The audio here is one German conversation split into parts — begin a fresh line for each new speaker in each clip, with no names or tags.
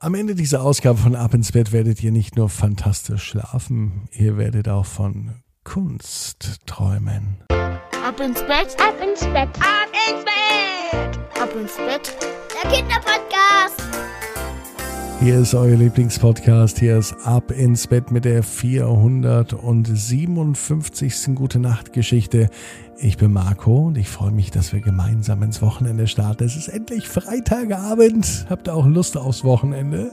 Am Ende dieser Ausgabe von Ab ins Bett werdet ihr nicht nur fantastisch schlafen, ihr werdet auch von Kunst träumen.
Ab ins Bett, ab ins Bett, ab ins Bett, ab ins Bett. Der Kinderpodcast.
Hier ist euer Lieblingspodcast. Hier ist Ab ins Bett mit der 457. Gute Nacht Geschichte. Ich bin Marco und ich freue mich, dass wir gemeinsam ins Wochenende starten. Es ist endlich Freitagabend. Habt ihr auch Lust aufs Wochenende?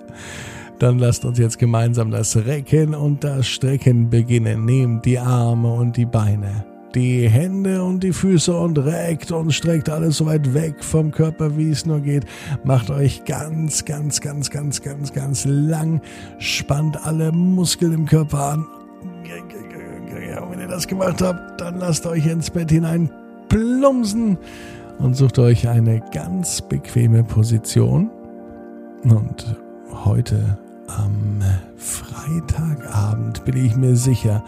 Dann lasst uns jetzt gemeinsam das Recken und das Strecken beginnen. Nehmt die Arme und die Beine die Hände und die Füße und reckt und streckt alles so weit weg vom Körper, wie es nur geht. Macht euch ganz, ganz, ganz, ganz, ganz, ganz lang. Spannt alle Muskeln im Körper an. Und wenn ihr das gemacht habt, dann lasst euch ins Bett hinein plumpsen und sucht euch eine ganz bequeme Position. Und heute am Freitagabend bin ich mir sicher,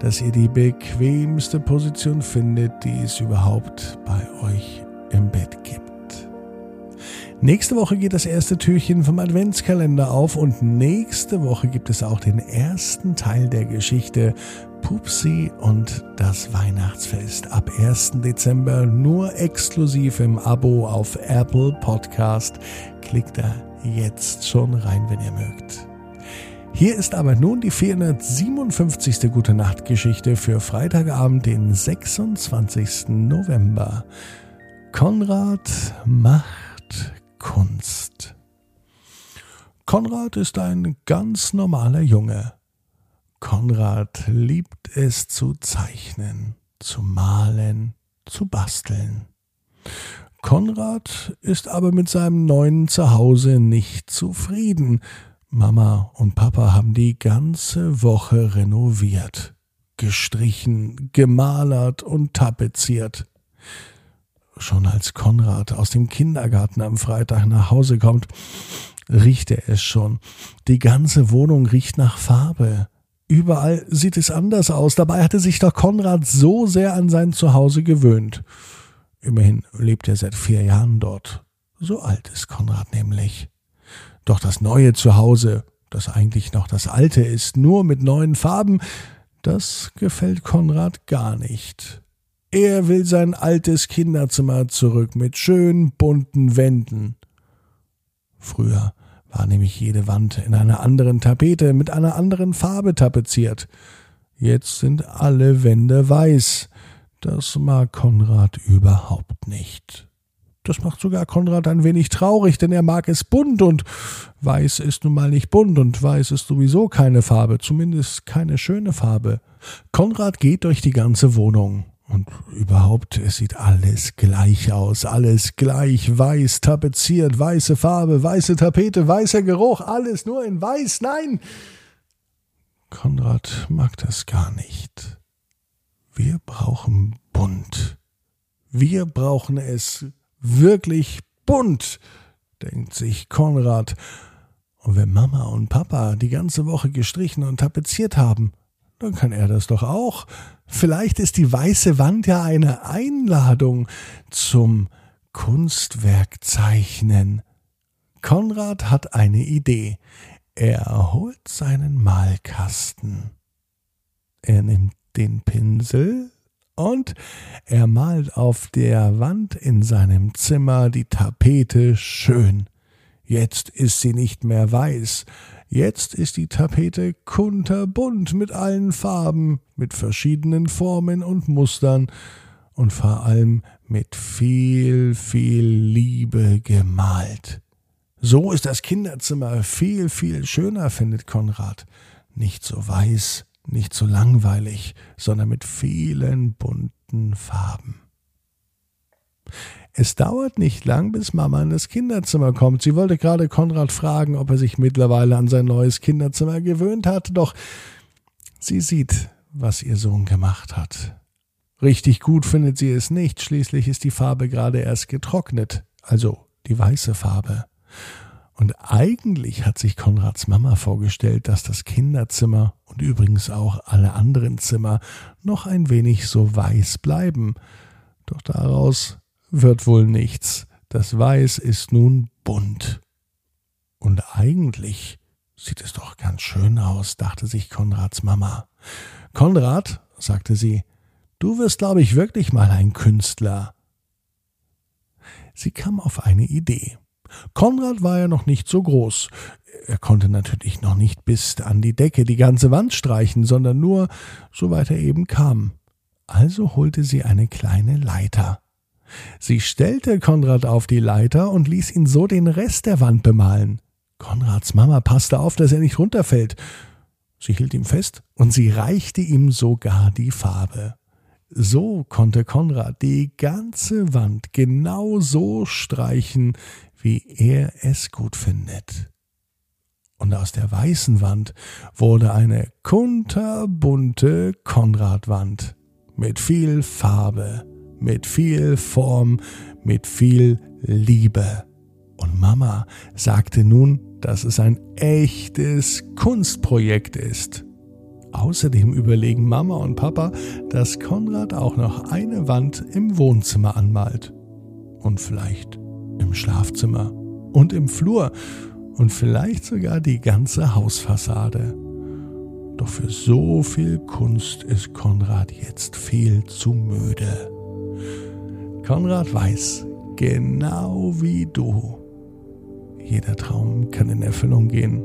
dass ihr die bequemste Position findet, die es überhaupt bei euch im Bett gibt. Nächste Woche geht das erste Türchen vom Adventskalender auf und nächste Woche gibt es auch den ersten Teil der Geschichte Pupsi und das Weihnachtsfest ab 1. Dezember nur exklusiv im Abo auf Apple Podcast. Klickt da jetzt schon rein, wenn ihr mögt. Hier ist aber nun die 457. Gute Nacht Geschichte für Freitagabend, den 26. November. Konrad macht Kunst. Konrad ist ein ganz normaler Junge. Konrad liebt es zu zeichnen, zu malen, zu basteln. Konrad ist aber mit seinem neuen Zuhause nicht zufrieden. Mama und Papa haben die ganze Woche renoviert, gestrichen, gemalert und tapeziert. Schon als Konrad aus dem Kindergarten am Freitag nach Hause kommt, riecht er es schon. Die ganze Wohnung riecht nach Farbe. Überall sieht es anders aus. Dabei hatte sich doch Konrad so sehr an sein Zuhause gewöhnt. Immerhin lebt er seit vier Jahren dort. So alt ist Konrad nämlich. Doch das neue Zuhause, das eigentlich noch das alte ist, nur mit neuen Farben, das gefällt Konrad gar nicht. Er will sein altes Kinderzimmer zurück mit schön bunten Wänden. Früher war nämlich jede Wand in einer anderen Tapete mit einer anderen Farbe tapeziert. Jetzt sind alle Wände weiß. Das mag Konrad überhaupt nicht. Das macht sogar Konrad ein wenig traurig, denn er mag es bunt und weiß ist nun mal nicht bunt und weiß ist sowieso keine Farbe, zumindest keine schöne Farbe. Konrad geht durch die ganze Wohnung. Und überhaupt, es sieht alles gleich aus, alles gleich, weiß tapeziert, weiße Farbe, weiße Tapete, weißer Geruch, alles nur in weiß, nein! Konrad mag das gar nicht. Wir brauchen bunt. Wir brauchen es wirklich bunt, denkt sich Konrad. Und wenn Mama und Papa die ganze Woche gestrichen und tapeziert haben, dann kann er das doch auch. Vielleicht ist die weiße Wand ja eine Einladung zum Kunstwerkzeichnen. Konrad hat eine Idee. Er holt seinen Malkasten. Er nimmt den Pinsel und er malt auf der Wand in seinem Zimmer die Tapete schön. Jetzt ist sie nicht mehr weiß, Jetzt ist die Tapete kunterbunt mit allen Farben, mit verschiedenen Formen und Mustern und vor allem mit viel, viel Liebe gemalt. So ist das Kinderzimmer viel, viel schöner, findet Konrad. Nicht so weiß, nicht so langweilig, sondern mit vielen bunten Farben. Es dauert nicht lang, bis Mama in das Kinderzimmer kommt. Sie wollte gerade Konrad fragen, ob er sich mittlerweile an sein neues Kinderzimmer gewöhnt hat, doch sie sieht, was ihr Sohn gemacht hat. Richtig gut findet sie es nicht, schließlich ist die Farbe gerade erst getrocknet, also die weiße Farbe. Und eigentlich hat sich Konrads Mama vorgestellt, dass das Kinderzimmer und übrigens auch alle anderen Zimmer noch ein wenig so weiß bleiben. Doch daraus wird wohl nichts. Das Weiß ist nun bunt. Und eigentlich sieht es doch ganz schön aus, dachte sich Konrads Mama. Konrad, sagte sie, du wirst, glaube ich, wirklich mal ein Künstler. Sie kam auf eine Idee. Konrad war ja noch nicht so groß. Er konnte natürlich noch nicht bis an die Decke die ganze Wand streichen, sondern nur, soweit er eben kam. Also holte sie eine kleine Leiter. Sie stellte Konrad auf die Leiter und ließ ihn so den Rest der Wand bemalen. Konrads Mama passte auf, dass er nicht runterfällt. Sie hielt ihm fest und sie reichte ihm sogar die Farbe. So konnte Konrad die ganze Wand genau so streichen, wie er es gut findet. Und aus der weißen Wand wurde eine kunterbunte Konradwand mit viel Farbe, mit viel Form, mit viel Liebe. Und Mama sagte nun, dass es ein echtes Kunstprojekt ist. Außerdem überlegen Mama und Papa, dass Konrad auch noch eine Wand im Wohnzimmer anmalt. Und vielleicht im Schlafzimmer und im Flur und vielleicht sogar die ganze Hausfassade. Doch für so viel Kunst ist Konrad jetzt viel zu müde. Konrad weiß, genau wie du, jeder Traum kann in Erfüllung gehen.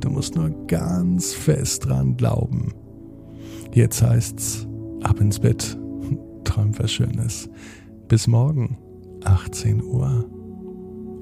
Du musst nur ganz fest dran glauben. Jetzt heißt's ab ins Bett. Träum was Schönes. Bis morgen, 18 Uhr